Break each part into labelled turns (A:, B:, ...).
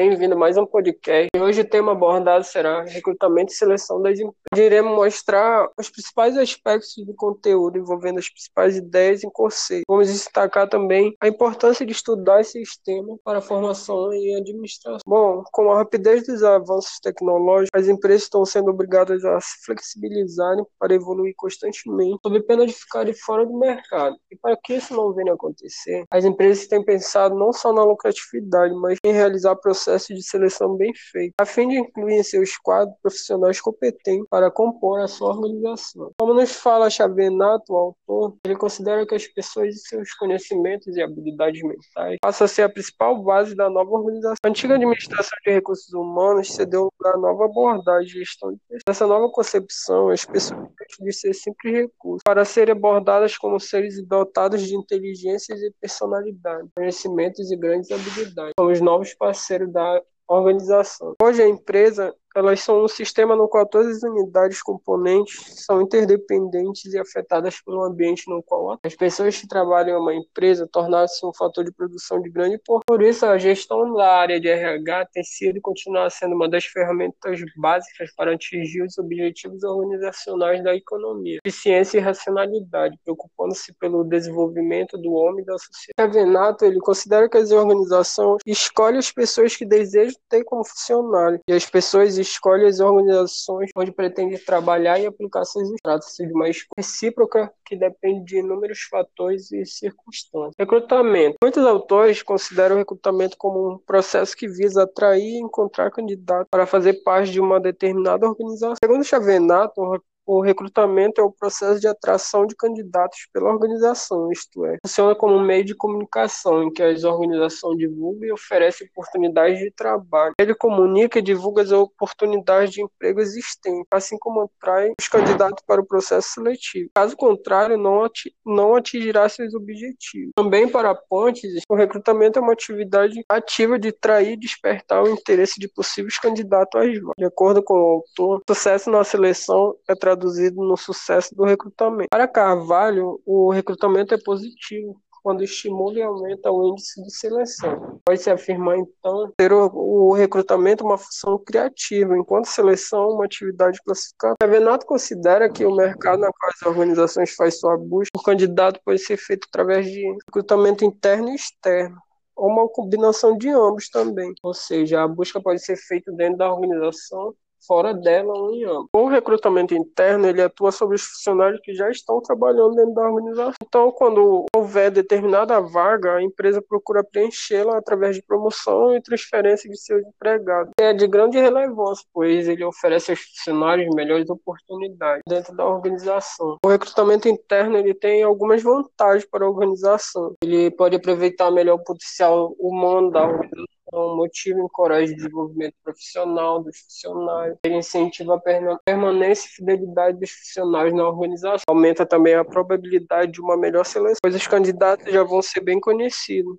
A: Bem-vindo a mais um podcast. E hoje o tema abordado será recrutamento e seleção das empresas. Iremos mostrar os principais aspectos do conteúdo envolvendo as principais ideias em conceito. Vamos destacar também a importância de estudar esse sistema para a formação e administração. Bom, com a rapidez dos avanços tecnológicos, as empresas estão sendo obrigadas a se flexibilizarem para evoluir constantemente, sob pena de ficarem fora do mercado. E para que isso não venha a acontecer, as empresas têm pensado não só na lucratividade, mas em realizar processo de seleção bem feito, a fim de incluir em seus quadros profissionais competentes para compor a sua organização. Como nos fala Xavenato, o autor, ele considera que as pessoas e seus conhecimentos e habilidades mentais passam a ser a principal base da nova organização. A antiga administração de recursos humanos cedeu lugar à nova abordagem de gestão de pessoas. Nessa nova concepção, as pessoas de ser simples recursos para serem abordadas como seres dotados de inteligências e personalidade, conhecimentos e grandes habilidades, como os novos parceiros da organização. Hoje a empresa elas são um sistema no qual todas as unidades componentes são interdependentes e afetadas pelo ambiente no qual as pessoas que trabalham em uma empresa tornaram-se um fator de produção de grande importância. Por isso, a gestão da área de RH tem sido e continua sendo uma das ferramentas básicas para atingir os objetivos organizacionais da economia, eficiência e racionalidade, preocupando-se pelo desenvolvimento do homem e da sociedade. Venato ele considera que as organizações escolhem as pessoas que desejam ter como funcionário e as pessoas escolhe as organizações onde pretende trabalhar e aplicar seus Trata-se de uma escolha recíproca que depende de inúmeros fatores e circunstâncias. Recrutamento. Muitos autores consideram o recrutamento como um processo que visa atrair e encontrar candidatos para fazer parte de uma determinada organização. Segundo Chavenato, o recrutamento é o processo de atração de candidatos pela organização, isto é, funciona como um meio de comunicação em que as organizações divulgam e oferecem oportunidades de trabalho. Ele comunica e divulga as oportunidades de emprego existentes, assim como atrai os candidatos para o processo seletivo. Caso contrário, não, não atingirá seus objetivos. Também para pontes, o recrutamento é uma atividade ativa de atrair e despertar o interesse de possíveis candidatos às vagas. De acordo com o autor, sucesso na seleção é traduzido traduzido no sucesso do recrutamento. Para Carvalho, o recrutamento é positivo quando estimula e aumenta o índice de seleção. Pode-se afirmar, então, ter o, recrutamento uma função criativa, enquanto seleção uma atividade classificada. Renato considera que o mercado na qual as organizações fazem sua busca por candidato pode ser feito através de recrutamento interno e externo ou uma combinação de ambos também. Ou seja, a busca pode ser feita dentro da organização fora dela ou em ambos. O recrutamento interno ele atua sobre os funcionários que já estão trabalhando dentro da organização. Então, quando houver determinada vaga, a empresa procura preenchê-la através de promoção e transferência de seus empregados. É de grande relevância, pois ele oferece aos funcionários melhores oportunidades dentro da organização. O recrutamento interno ele tem algumas vantagens para a organização. Ele pode aproveitar melhor o potencial humano da organização então, motiva e encoraja o desenvolvimento profissional dos funcionários, ele incentiva a permanência e fidelidade dos funcionários na organização, aumenta também a probabilidade de uma melhor seleção, pois os candidatos já vão ser bem conhecidos.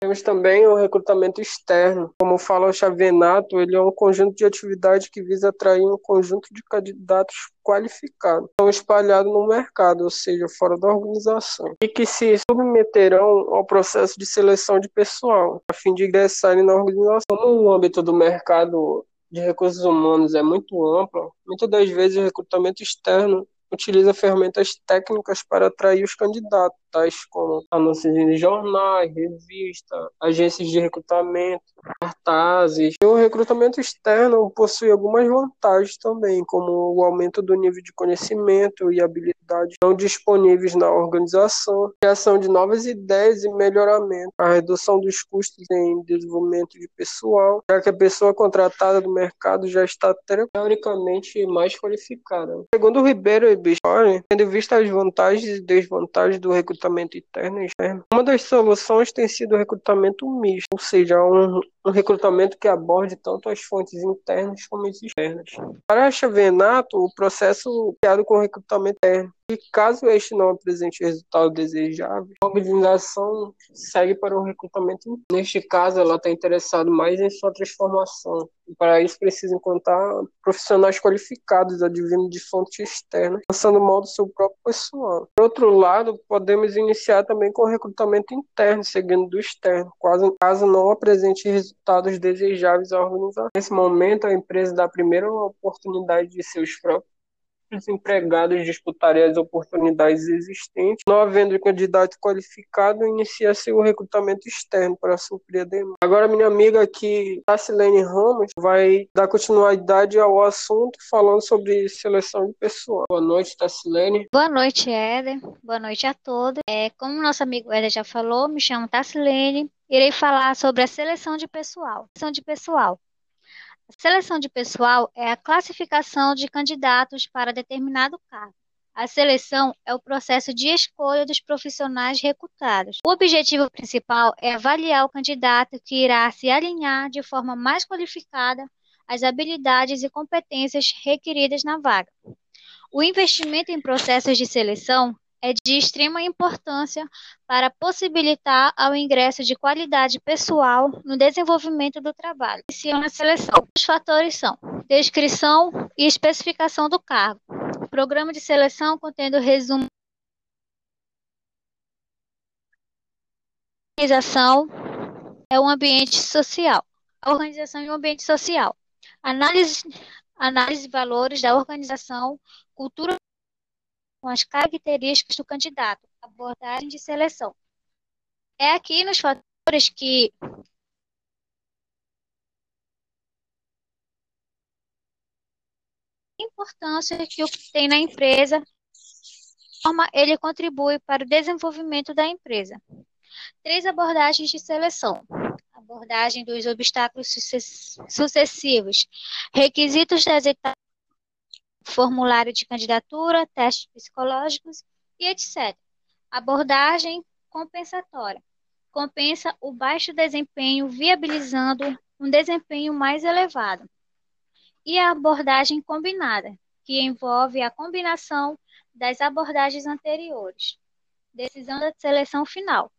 A: Temos também o recrutamento externo. Como fala o Xavenato, ele é um conjunto de atividades que visa atrair um conjunto de candidatos qualificados, estão espalhados no mercado, ou seja, fora da organização, e que se submeterão ao processo de seleção de pessoal, a fim de ingressarem na organização. Como o âmbito do mercado de recursos humanos é muito amplo, muitas das vezes o recrutamento externo utiliza ferramentas técnicas para atrair os candidatos, tais como anúncios em jornais, revistas, agências de recrutamento, cartazes. E o recrutamento externo possui algumas vantagens também, como o aumento do nível de conhecimento e habilidades não disponíveis na organização, criação de novas ideias e melhoramento, a redução dos custos em desenvolvimento de pessoal, já que a pessoa contratada do mercado já está teoricamente mais qualificada. Segundo o Ribeiro Bistori, tendo visto as vantagens e desvantagens do recrutamento interno e externo, uma das soluções tem sido o recrutamento misto, ou seja, um, um recrutamento que aborde tanto as fontes internas como as externas. Para a Chavenato, o processo criado com recrutamento interno e caso este não apresente resultado desejável, a organização segue para o recrutamento. Neste caso, ela está interessada mais em sua transformação Para isso, precisa encontrar profissionais qualificados, advindo de fontes externas, lançando mão do seu próprio pessoal. Por outro lado, podemos iniciar também com recrutamento interno, seguindo do externo, caso, caso não apresente resultados desejáveis à organização. Nesse momento, a empresa dá a oportunidade de seus próprios os empregados disputarem as oportunidades existentes. Não havendo candidato qualificado, inicia-se o recrutamento externo para suprir a demanda. Agora, minha amiga aqui, Tassilene Ramos, vai dar continuidade ao assunto falando sobre seleção de pessoal. Boa noite, Tassilene.
B: Boa noite, Éder. Boa noite a todos. É, como nosso amigo Éder já falou, me chamo Tassilene. Irei falar sobre a seleção de pessoal. Seleção de pessoal. A seleção de pessoal é a classificação de candidatos para determinado cargo. A seleção é o processo de escolha dos profissionais recrutados. O objetivo principal é avaliar o candidato que irá se alinhar de forma mais qualificada às habilidades e competências requeridas na vaga. O investimento em processos de seleção é de extrema importância para possibilitar ao ingresso de qualidade pessoal no desenvolvimento do trabalho. Iniciam na seleção. Os fatores são descrição e especificação do cargo, programa de seleção contendo resumo organização é um ambiente social. A organização é um ambiente social. Análise, análise de valores da organização, cultura com as características do candidato, abordagem de seleção. É aqui nos fatores que importância que o que tem na empresa, forma ele contribui para o desenvolvimento da empresa. Três abordagens de seleção. Abordagem dos obstáculos sucessivos, requisitos das etapas formulário de candidatura, testes psicológicos e etc. Abordagem compensatória. Compensa o baixo desempenho, viabilizando um desempenho mais elevado. E a abordagem combinada, que envolve a combinação das abordagens anteriores. Decisão da seleção final.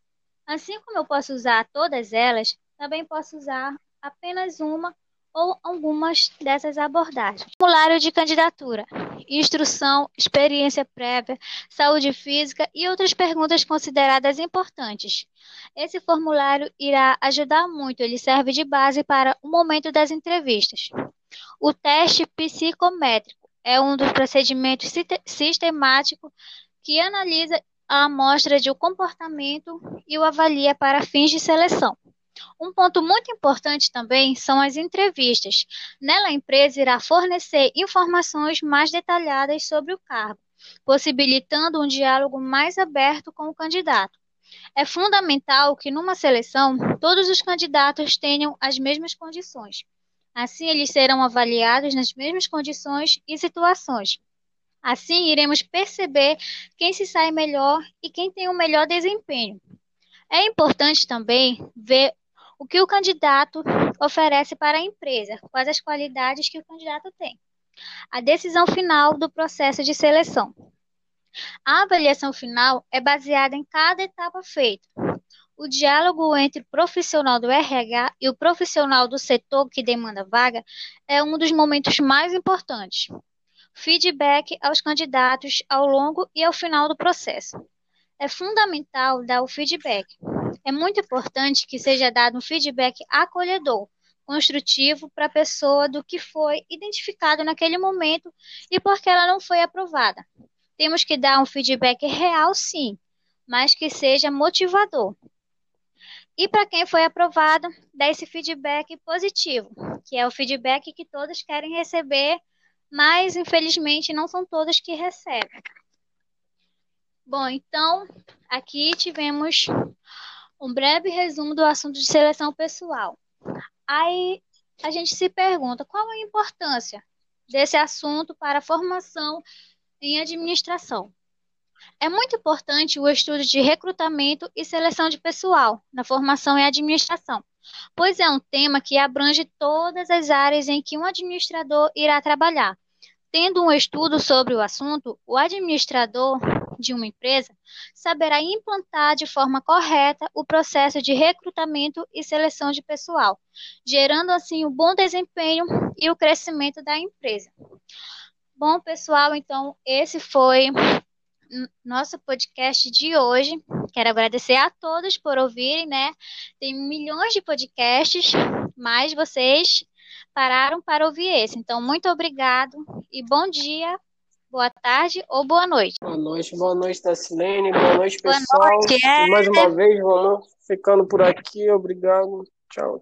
B: Assim como eu posso usar todas elas, também posso usar apenas uma ou algumas dessas abordagens. Formulário de candidatura, instrução, experiência prévia, saúde física e outras perguntas consideradas importantes. Esse formulário irá ajudar muito, ele serve de base para o momento das entrevistas. O teste psicométrico é um dos procedimentos sistemáticos que analisa a amostra de comportamento e o avalia para fins de seleção. Um ponto muito importante também são as entrevistas. Nela, a empresa irá fornecer informações mais detalhadas sobre o cargo, possibilitando um diálogo mais aberto com o candidato. É fundamental que, numa seleção, todos os candidatos tenham as mesmas condições. Assim, eles serão avaliados nas mesmas condições e situações. Assim, iremos perceber quem se sai melhor e quem tem o um melhor desempenho. É importante também ver o que o candidato oferece para a empresa, quais as qualidades que o candidato tem. A decisão final do processo de seleção. A avaliação final é baseada em cada etapa feita. O diálogo entre o profissional do RH e o profissional do setor que demanda vaga é um dos momentos mais importantes. Feedback aos candidatos ao longo e ao final do processo. É fundamental dar o feedback, é muito importante que seja dado um feedback acolhedor, construtivo para a pessoa do que foi identificado naquele momento e por que ela não foi aprovada. Temos que dar um feedback real, sim, mas que seja motivador. E para quem foi aprovado, dá esse feedback positivo, que é o feedback que todos querem receber, mas infelizmente não são todos que recebem. Bom, então aqui tivemos um breve resumo do assunto de seleção pessoal. Aí a gente se pergunta qual a importância desse assunto para a formação em administração. É muito importante o estudo de recrutamento e seleção de pessoal na formação em administração, pois é um tema que abrange todas as áreas em que um administrador irá trabalhar. Tendo um estudo sobre o assunto, o administrador de uma empresa saberá implantar de forma correta o processo de recrutamento e seleção de pessoal, gerando assim o bom desempenho e o crescimento da empresa. Bom, pessoal, então esse foi nosso podcast de hoje. Quero agradecer a todos por ouvirem, né? Tem milhões de podcasts, mas vocês pararam para ouvir esse. Então, muito obrigado e bom dia, boa tarde ou boa noite.
A: Boa noite, boa noite, Tassilene. Boa noite, pessoal. Boa noite, é. Mais uma vez, vamos ficando por aqui. Obrigado. Tchau.